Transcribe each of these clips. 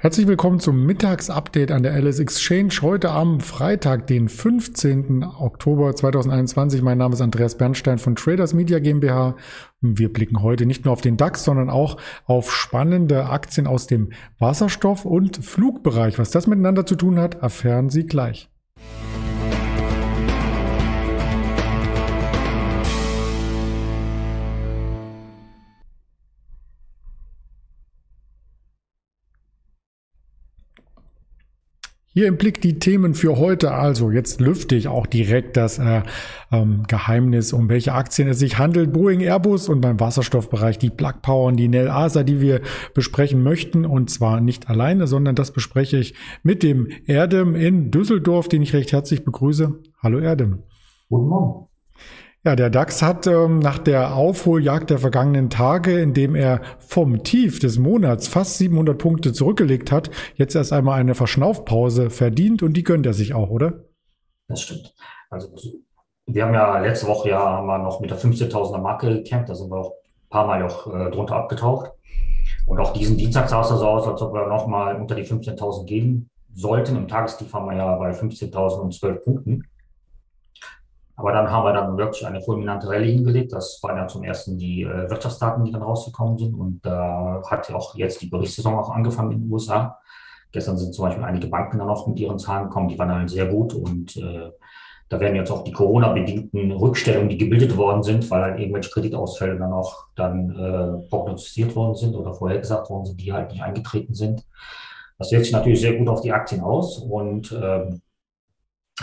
Herzlich willkommen zum Mittagsupdate an der LS Exchange. Heute am Freitag, den 15. Oktober 2021. Mein Name ist Andreas Bernstein von Traders Media GmbH. Wir blicken heute nicht nur auf den DAX, sondern auch auf spannende Aktien aus dem Wasserstoff- und Flugbereich. Was das miteinander zu tun hat, erfahren Sie gleich. Hier im Blick die Themen für heute. Also jetzt lüfte ich auch direkt das äh, ähm, Geheimnis, um welche Aktien es sich handelt. Boeing, Airbus und beim Wasserstoffbereich die Plug Power und die Nel Asa, die wir besprechen möchten. Und zwar nicht alleine, sondern das bespreche ich mit dem Erdem in Düsseldorf, den ich recht herzlich begrüße. Hallo Erdem. Guten Morgen. Ja, der DAX hat ähm, nach der Aufholjagd der vergangenen Tage, in dem er vom Tief des Monats fast 700 Punkte zurückgelegt hat, jetzt erst einmal eine Verschnaufpause verdient und die gönnt er sich auch, oder? Das stimmt. Also wir haben ja letzte Woche ja haben wir noch mit der 15.000er Marke gekämpft, da sind wir auch ein paar Mal auch äh, drunter abgetaucht. Und auch diesen Dienstag sah es so aus, als ob wir nochmal unter die 15.000 gehen sollten. Im Tagestief haben wir ja bei 15.012 Punkten. Aber dann haben wir dann wirklich eine fulminante Rallye hingelegt. Das waren ja zum ersten die äh, Wirtschaftsdaten, die dann rausgekommen sind. Und da äh, hat ja auch jetzt die Berichtssaison auch angefangen in den USA. Gestern sind zum Beispiel einige Banken dann auch mit ihren Zahlen gekommen, die waren dann sehr gut. Und äh, da werden jetzt auch die Corona-bedingten Rückstellungen, die gebildet worden sind, weil halt irgendwelche Kreditausfälle dann auch dann äh, prognostiziert worden sind oder vorhergesagt worden sind, die halt nicht eingetreten sind. Das wirkt sich natürlich sehr gut auf die Aktien aus. Und ähm,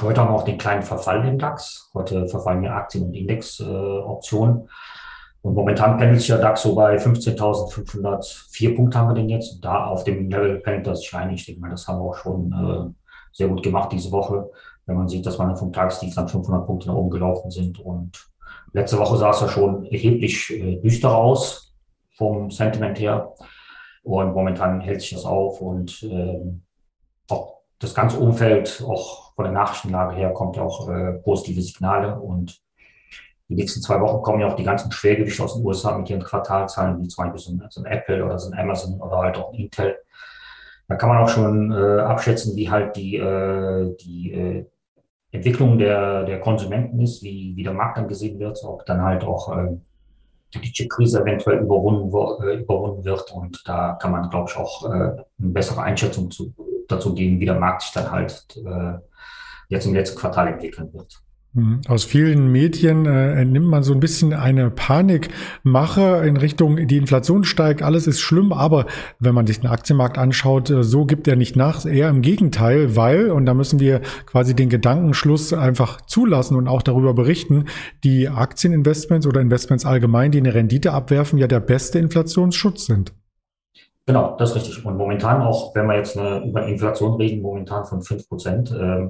Heute haben wir auch den kleinen Verfall im DAX. Heute verfallen ja Aktien- und Indexoptionen. Äh, und momentan pendelt sich der DAX so bei 15.504 Punkte haben wir den jetzt. Da auf dem Level pendelt er sich ein. Ich denke mal, das haben wir auch schon äh, sehr gut gemacht diese Woche. Wenn man sieht, dass wir vom Tagestief dann 500 Punkte nach oben gelaufen sind. Und letzte Woche sah es ja schon erheblich äh, düster aus vom Sentiment her. Und momentan hält sich das auf und äh, auch das ganze Umfeld, auch von der Nachrichtenlage her kommt ja auch äh, positive Signale und die nächsten zwei Wochen kommen ja auch die ganzen Schwergewichte aus den USA mit ihren Quartalzahlen, wie zum Beispiel so ein, so ein Apple oder so ein Amazon oder halt auch ein Intel. Da kann man auch schon äh, abschätzen, wie halt die, äh, die äh, Entwicklung der, der Konsumenten ist, wie, wie der Markt dann gesehen wird, ob dann halt auch äh, die Chip-Krise eventuell überwunden, äh, überwunden wird. Und da kann man, glaube ich, auch eine bessere Einschätzung zu, dazu geben, wie der Markt sich dann halt äh, jetzt im letzten Quartal entwickeln wird. Mhm. Aus vielen Medien äh, entnimmt man so ein bisschen eine Panikmache in Richtung, die Inflation steigt, alles ist schlimm, aber wenn man sich den Aktienmarkt anschaut, äh, so gibt er nicht nach, eher im Gegenteil, weil, und da müssen wir quasi den Gedankenschluss einfach zulassen und auch darüber berichten, die Aktieninvestments oder Investments allgemein, die eine Rendite abwerfen, ja der beste Inflationsschutz sind. Genau, das ist richtig. Und momentan auch, wenn wir jetzt eine, über Inflation reden, momentan von fünf Prozent, äh,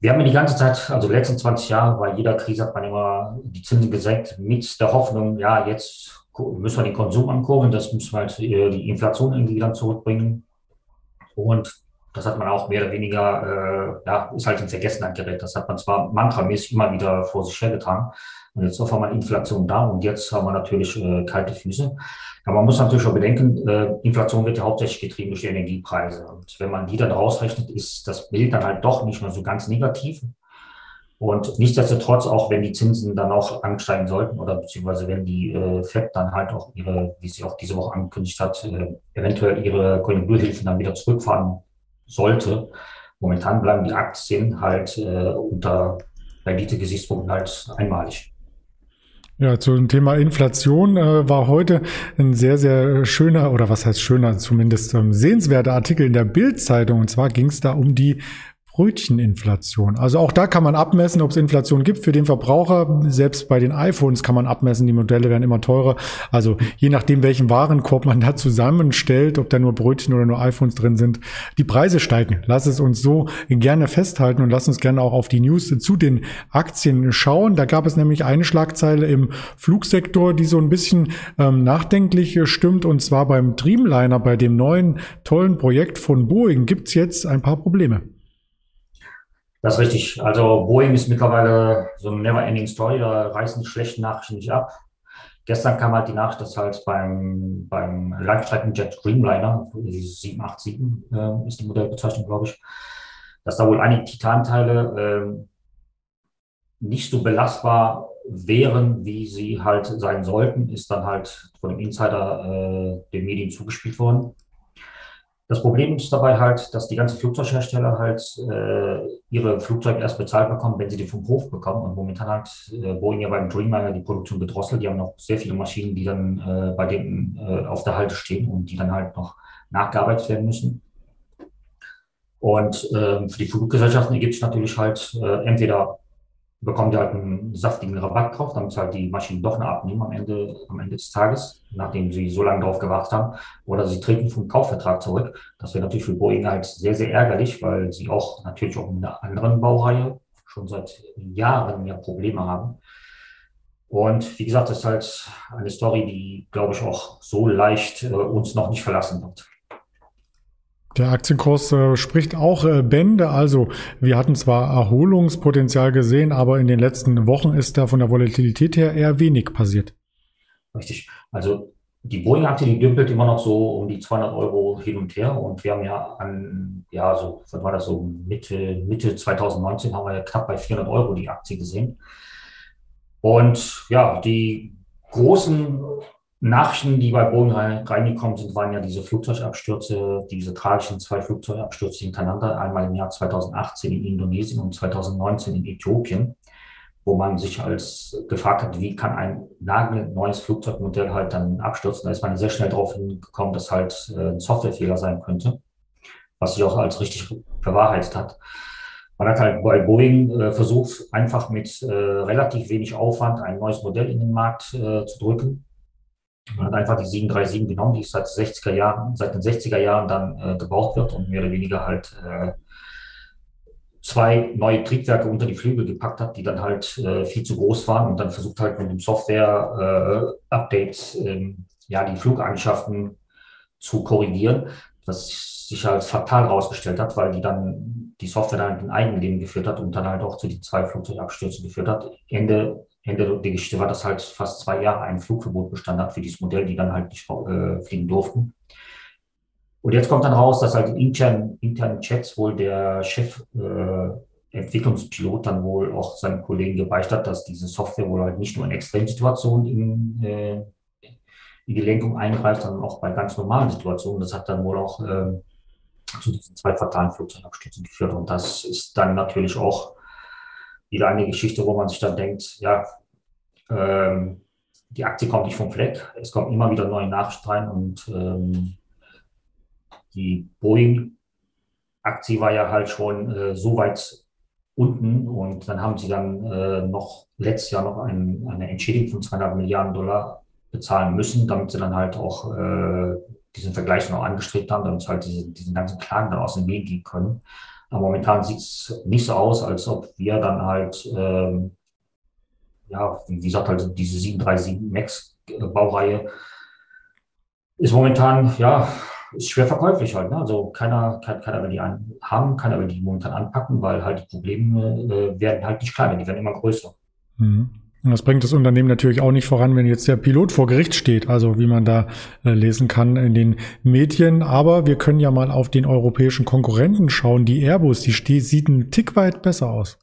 wir haben ja die ganze Zeit, also die letzten 20 Jahre, bei jeder Krise hat man immer die Zinsen gesenkt mit der Hoffnung, ja, jetzt müssen wir den Konsum ankurbeln, das müssen wir halt äh, die Inflation irgendwie wieder zurückbringen. Und das hat man auch mehr oder weniger, äh, ja, ist halt in Vergessenheit gerät. Das hat man zwar mantramäßig immer wieder vor sich hergetan. Und jetzt auf einmal Inflation da und jetzt haben wir natürlich äh, kalte Füße. Aber man muss natürlich auch bedenken, äh, Inflation wird ja hauptsächlich getrieben durch die Energiepreise. Und wenn man die dann rausrechnet, ist das Bild dann halt doch nicht mehr so ganz negativ. Und nichtsdestotrotz, auch wenn die Zinsen dann auch ansteigen sollten oder beziehungsweise wenn die äh, FED dann halt auch ihre, wie sie auch diese Woche angekündigt hat, äh, eventuell ihre Konjunkturhilfen dann wieder zurückfahren sollte, momentan bleiben die Aktien halt äh, unter Rendite-Gesichtspunkten halt einmalig. Ja, zum Thema Inflation äh, war heute ein sehr, sehr schöner, oder was heißt schöner, zumindest ähm, sehenswerter Artikel in der Bild-Zeitung. Und zwar ging es da um die Brötcheninflation. Also auch da kann man abmessen, ob es Inflation gibt für den Verbraucher. Selbst bei den iPhones kann man abmessen, die Modelle werden immer teurer. Also je nachdem, welchen Warenkorb man da zusammenstellt, ob da nur Brötchen oder nur iPhones drin sind, die Preise steigen. Lass es uns so gerne festhalten und lass uns gerne auch auf die News zu den Aktien schauen. Da gab es nämlich eine Schlagzeile im Flugsektor, die so ein bisschen ähm, nachdenklich stimmt. Und zwar beim Dreamliner, bei dem neuen tollen Projekt von Boeing, gibt's jetzt ein paar Probleme. Das ist richtig. Also Boeing ist mittlerweile so eine never-ending Story. Da reißen die schlechten Nachrichten nicht ab. gestern kam halt die Nachricht, dass halt beim, beim Langstreckenjet Dreamliner, 787 äh, ist die Modellbezeichnung, glaube ich, dass da wohl einige Titanteile äh, nicht so belastbar wären, wie sie halt sein sollten, ist dann halt von dem Insider äh, den Medien zugespielt worden. Das Problem ist dabei halt, dass die ganzen Flugzeughersteller halt äh, ihre Flugzeuge erst bezahlt bekommen, wenn sie die vom Hof bekommen. Und momentan hat äh, Boeing ja beim Dreamliner die Produktion gedrosselt. Die haben noch sehr viele Maschinen, die dann äh, bei denen äh, auf der Halte stehen und die dann halt noch nachgearbeitet werden müssen. Und äh, für die Fluggesellschaften ergibt es natürlich halt äh, entweder bekommen die halt einen saftigen Rabatt drauf, damit sie halt die Maschinen doch noch abnehmen am Ende, am Ende des Tages, nachdem sie so lange drauf gewartet haben. Oder sie treten vom Kaufvertrag zurück. Das wäre natürlich für Boeing halt sehr, sehr ärgerlich, weil sie auch natürlich auch in einer anderen Baureihe schon seit Jahren ja Probleme haben. Und wie gesagt, das ist halt eine Story, die, glaube ich, auch so leicht äh, uns noch nicht verlassen wird. Der Aktienkurs äh, spricht auch äh, Bände. Also wir hatten zwar Erholungspotenzial gesehen, aber in den letzten Wochen ist da von der Volatilität her eher wenig passiert. Richtig. Also die Boeing-Aktie, die dümpelt immer noch so um die 200 Euro hin und her. Und wir haben ja an, ja, so, was war das so, Mitte, Mitte 2019 haben wir ja knapp bei 400 Euro die Aktie gesehen. Und ja, die großen Nachrichten, die bei Boeing reingekommen sind, waren ja diese Flugzeugabstürze, diese tragischen zwei Flugzeugabstürze hintereinander, einmal im Jahr 2018 in Indonesien und 2019 in Äthiopien, wo man sich als gefragt hat, wie kann ein nagelneues Flugzeugmodell halt dann abstürzen. Da ist man sehr schnell darauf hingekommen, dass halt äh, ein Softwarefehler sein könnte, was sich auch als richtig bewahrheitet hat. Man hat halt bei Boeing äh, versucht, einfach mit äh, relativ wenig Aufwand ein neues Modell in den Markt äh, zu drücken man hat einfach die 737 genommen, die seit 60er Jahren, seit den 60er Jahren dann äh, gebaut wird und mehr oder weniger halt äh, zwei neue Triebwerke unter die Flügel gepackt hat, die dann halt äh, viel zu groß waren und dann versucht halt mit dem Software-Updates ähm, ja die Flugeigenschaften zu korrigieren, was sich als fatal herausgestellt hat, weil die dann die Software dann in Eigenleben geführt hat und dann halt auch zu den zwei Flugzeugabstürzen geführt hat. Ende Ende der Geschichte war, dass halt fast zwei Jahre ein Flugverbot bestanden hat für dieses Modell, die dann halt nicht äh, fliegen durften. Und jetzt kommt dann raus, dass halt in internen, internen Chats wohl der Chef äh, dann wohl auch seinen Kollegen gebeichtet hat, dass diese Software wohl halt nicht nur in Extremsituationen in, äh, in die Lenkung eingreift, sondern auch bei ganz normalen Situationen. Das hat dann wohl auch äh, zu diesen zwei fatalen Flugzeugabstürzen geführt. Und das ist dann natürlich auch wieder eine Geschichte, wo man sich dann denkt, ja, ähm, die Aktie kommt nicht vom Fleck, es kommen immer wieder neue Nachrichten rein und ähm, die Boeing-Aktie war ja halt schon äh, so weit unten und dann haben sie dann äh, noch letztes Jahr noch ein, eine Entschädigung von 200 Milliarden Dollar bezahlen müssen, damit sie dann halt auch äh, diesen Vergleich noch angestrebt haben, damit sie halt diese, diesen ganzen Klagen dann aus dem Weg gehen können. Aber momentan sieht es nicht so aus, als ob wir dann halt, ähm, ja, wie gesagt, halt diese 737 Max Baureihe ist momentan, ja, ist schwer verkäuflich halt. Ne? Also keiner, kann, keiner will die an, haben, keiner will die momentan anpacken, weil halt die Probleme äh, werden halt nicht kleiner, die werden immer größer. Mhm. Und das bringt das Unternehmen natürlich auch nicht voran, wenn jetzt der Pilot vor Gericht steht, also wie man da äh, lesen kann in den Medien. Aber wir können ja mal auf den europäischen Konkurrenten schauen. Die Airbus, die sieht einen Tick weit besser aus.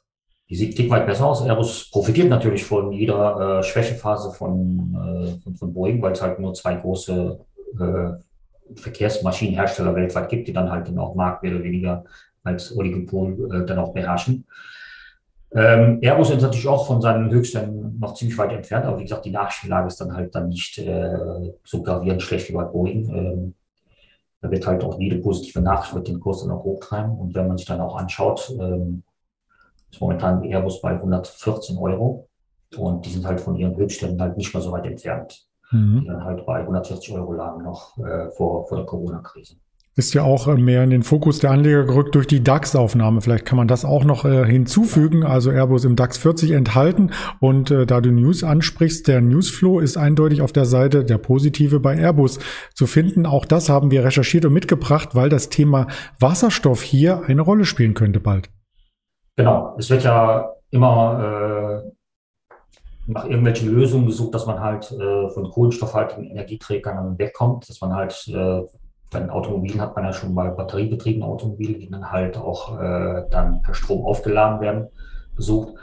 Die sieht einen Tick weit besser aus. Airbus profitiert natürlich von jeder äh, Schwächephase von, äh, von, Boeing, weil es halt nur zwei große äh, Verkehrsmaschinenhersteller weltweit gibt, die dann halt den auch Markt mehr oder weniger als Oligopol äh, dann auch beherrschen. Ähm, Airbus ist natürlich auch von seinen Höchsten noch ziemlich weit entfernt, aber wie gesagt, die Nachrichtenlage ist dann halt dann nicht äh, so gravierend schlecht wie bei Boeing. Ähm, da wird halt auch jede positive Nachricht mit den Kurs dann auch hochtreiben. Und wenn man sich dann auch anschaut, ähm, ist momentan Airbus bei 114 Euro und die sind halt von ihren Höchstständen halt nicht mehr so weit entfernt. Mhm. Die dann halt bei 140 Euro lagen noch äh, vor, vor der Corona-Krise ist ja auch äh, mehr in den Fokus der Anleger gerückt durch die DAX-Aufnahme. Vielleicht kann man das auch noch äh, hinzufügen. Also Airbus im DAX 40 enthalten. Und äh, da du News ansprichst, der Newsflow ist eindeutig auf der Seite der positive bei Airbus zu finden. Auch das haben wir recherchiert und mitgebracht, weil das Thema Wasserstoff hier eine Rolle spielen könnte bald. Genau. Es wird ja immer äh, nach irgendwelchen Lösungen gesucht, dass man halt äh, von kohlenstoffhaltigen Energieträgern wegkommt, dass man halt bei Automobilen hat man ja schon mal batteriebetriebene Automobile, die dann halt auch äh, dann per Strom aufgeladen werden, gesucht.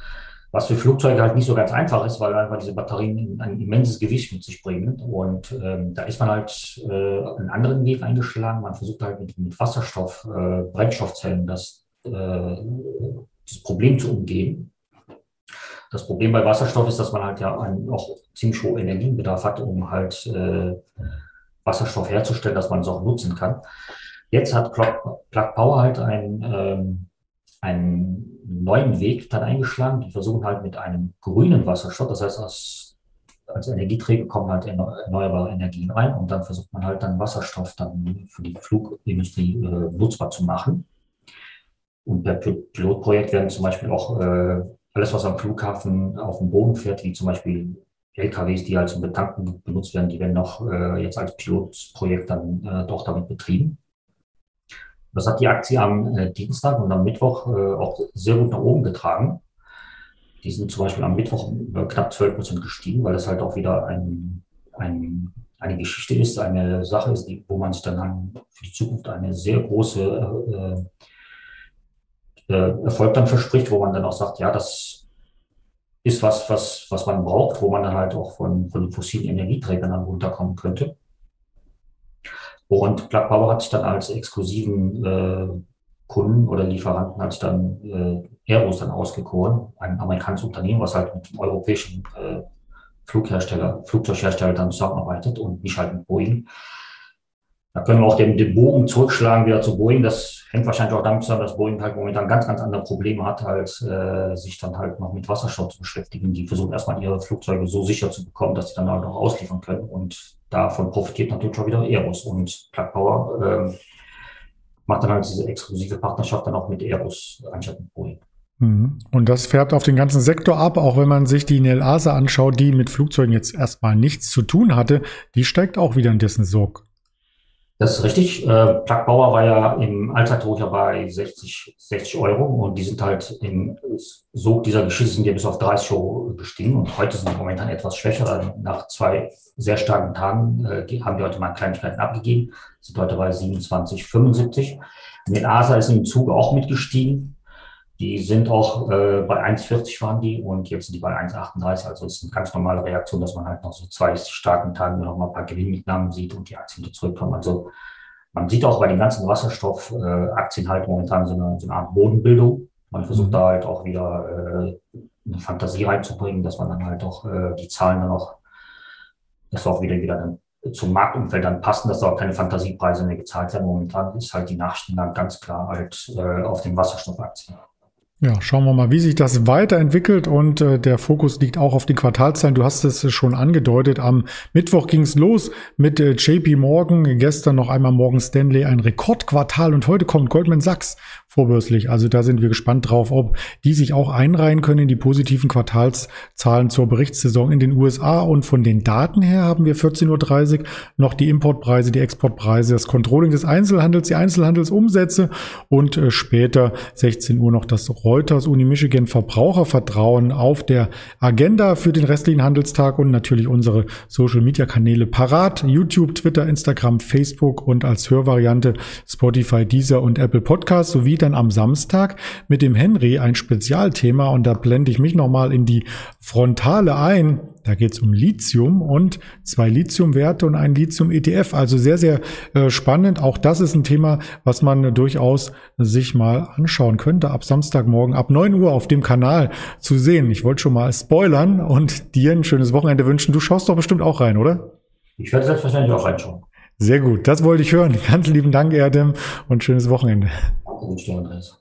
Was für Flugzeuge halt nicht so ganz einfach ist, weil einfach diese Batterien ein immenses Gewicht mit sich bringen. Und ähm, da ist man halt äh, einen anderen Weg eingeschlagen. Man versucht halt mit, mit Wasserstoff, äh, Brennstoffzellen das, äh, das Problem zu umgehen. Das Problem bei Wasserstoff ist, dass man halt ja einen auch ziemlich hohen Energiebedarf hat, um halt äh, Wasserstoff herzustellen, dass man es auch nutzen kann. Jetzt hat Plug, Power halt ein, ähm, einen neuen Weg dann eingeschlagen. Die versuchen halt mit einem grünen Wasserstoff, das heißt, als, als Energieträger kommen halt erneuerbare Energien rein und dann versucht man halt dann Wasserstoff dann für die Flugindustrie äh, nutzbar zu machen. Und per Pilotprojekt werden zum Beispiel auch äh, alles, was am Flughafen auf dem Boden fährt, wie zum Beispiel LKWs, die halt zum Betanken benutzt werden, die werden noch äh, jetzt als Pilotprojekt dann äh, doch damit betrieben. Das hat die Aktie am äh, Dienstag und am Mittwoch äh, auch sehr gut nach oben getragen. Die sind zum Beispiel am Mittwoch knapp 12 Prozent gestiegen, weil das halt auch wieder ein, ein, eine Geschichte ist, eine Sache ist, die, wo man sich dann für die Zukunft eine sehr große äh, äh, Erfolg dann verspricht, wo man dann auch sagt, ja, das ist was, was, was man braucht, wo man dann halt auch von, von fossilen Energieträgern dann runterkommen könnte. Und Plug Power hat sich dann als exklusiven äh, Kunden oder Lieferanten hat sich dann äh, Airbus dann ausgekoren, ein amerikanisches Unternehmen, was halt mit dem europäischen äh, Flughersteller, Flugzeughersteller dann zusammenarbeitet und nicht halt mit Boeing. Da können wir auch den, den Bogen zurückschlagen wieder zu Boeing. Das hängt wahrscheinlich auch damit zusammen, dass Boeing halt momentan ganz, ganz andere Probleme hat, als äh, sich dann halt noch mit Wasserstoff zu beschäftigen. Die versuchen erstmal ihre Flugzeuge so sicher zu bekommen, dass sie dann halt auch ausliefern können. Und davon profitiert natürlich schon wieder Airbus. Und Plug Power äh, macht dann halt diese exklusive Partnerschaft dann auch mit Airbus anstatt mit Boeing. Mhm. Und das färbt auf den ganzen Sektor ab, auch wenn man sich die Nelasa anschaut, die mit Flugzeugen jetzt erstmal nichts zu tun hatte, die steigt auch wieder in dessen Sog. Das ist richtig. Äh, Plug Bauer war ja im Allzeithoch ja bei 60, 60 Euro und die sind halt im Sog dieser Geschichte sind ja bis auf 30 Euro gestiegen und heute sind die momentan etwas schwächer. Nach zwei sehr starken Tagen äh, haben die heute mal Kleinigkeiten abgegeben, sind heute bei 27,75. Mit ASA ist im Zug auch mitgestiegen. Die sind auch äh, bei 1,40 waren die und jetzt sind die bei 1,38. Also es ist eine ganz normale Reaktion, dass man halt noch so zwei starken Tagen noch mal ein paar Gewinnmitnahmen sieht und die Aktien wieder zurückkommen. Also man sieht auch bei den ganzen Wasserstoffaktien äh, halt momentan so eine, so eine Art Bodenbildung. Man versucht mhm. da halt auch wieder äh, eine Fantasie reinzubringen, dass man dann halt auch äh, die Zahlen dann auch, dass auch wieder wieder dann zum Marktumfeld dann passen, dass da auch keine Fantasiepreise mehr gezahlt werden. Momentan ist halt die Nachrichten dann ganz klar halt äh, auf den Wasserstoffaktien. Ja, schauen wir mal, wie sich das weiterentwickelt und äh, der Fokus liegt auch auf den Quartalzahlen. Du hast es schon angedeutet. Am Mittwoch ging es los mit äh, JP Morgan, gestern noch einmal Morgan Stanley, ein Rekordquartal und heute kommt Goldman Sachs vorbörslich. Also da sind wir gespannt drauf, ob die sich auch einreihen können in die positiven Quartalszahlen zur Berichtssaison in den USA. Und von den Daten her haben wir 14.30 Uhr noch die Importpreise, die Exportpreise, das Controlling des Einzelhandels, die Einzelhandelsumsätze und äh, später 16 Uhr noch das Reuters Uni Michigan Verbrauchervertrauen auf der Agenda für den restlichen Handelstag und natürlich unsere Social Media Kanäle parat. YouTube, Twitter, Instagram, Facebook und als Hörvariante Spotify, Deezer und Apple Podcasts sowie dann am Samstag mit dem Henry ein Spezialthema und da blende ich mich nochmal in die Frontale ein. Da geht es um Lithium und zwei Lithiumwerte und ein Lithium-ETF. Also sehr, sehr äh, spannend. Auch das ist ein Thema, was man durchaus sich mal anschauen könnte. Ab Samstagmorgen ab 9 Uhr auf dem Kanal zu sehen. Ich wollte schon mal spoilern und dir ein schönes Wochenende wünschen. Du schaust doch bestimmt auch rein, oder? Ich werde selbstverständlich auch reinschauen. Sehr gut, das wollte ich hören. Ganz lieben Dank, Erdem, und schönes Wochenende. Gut, Andreas.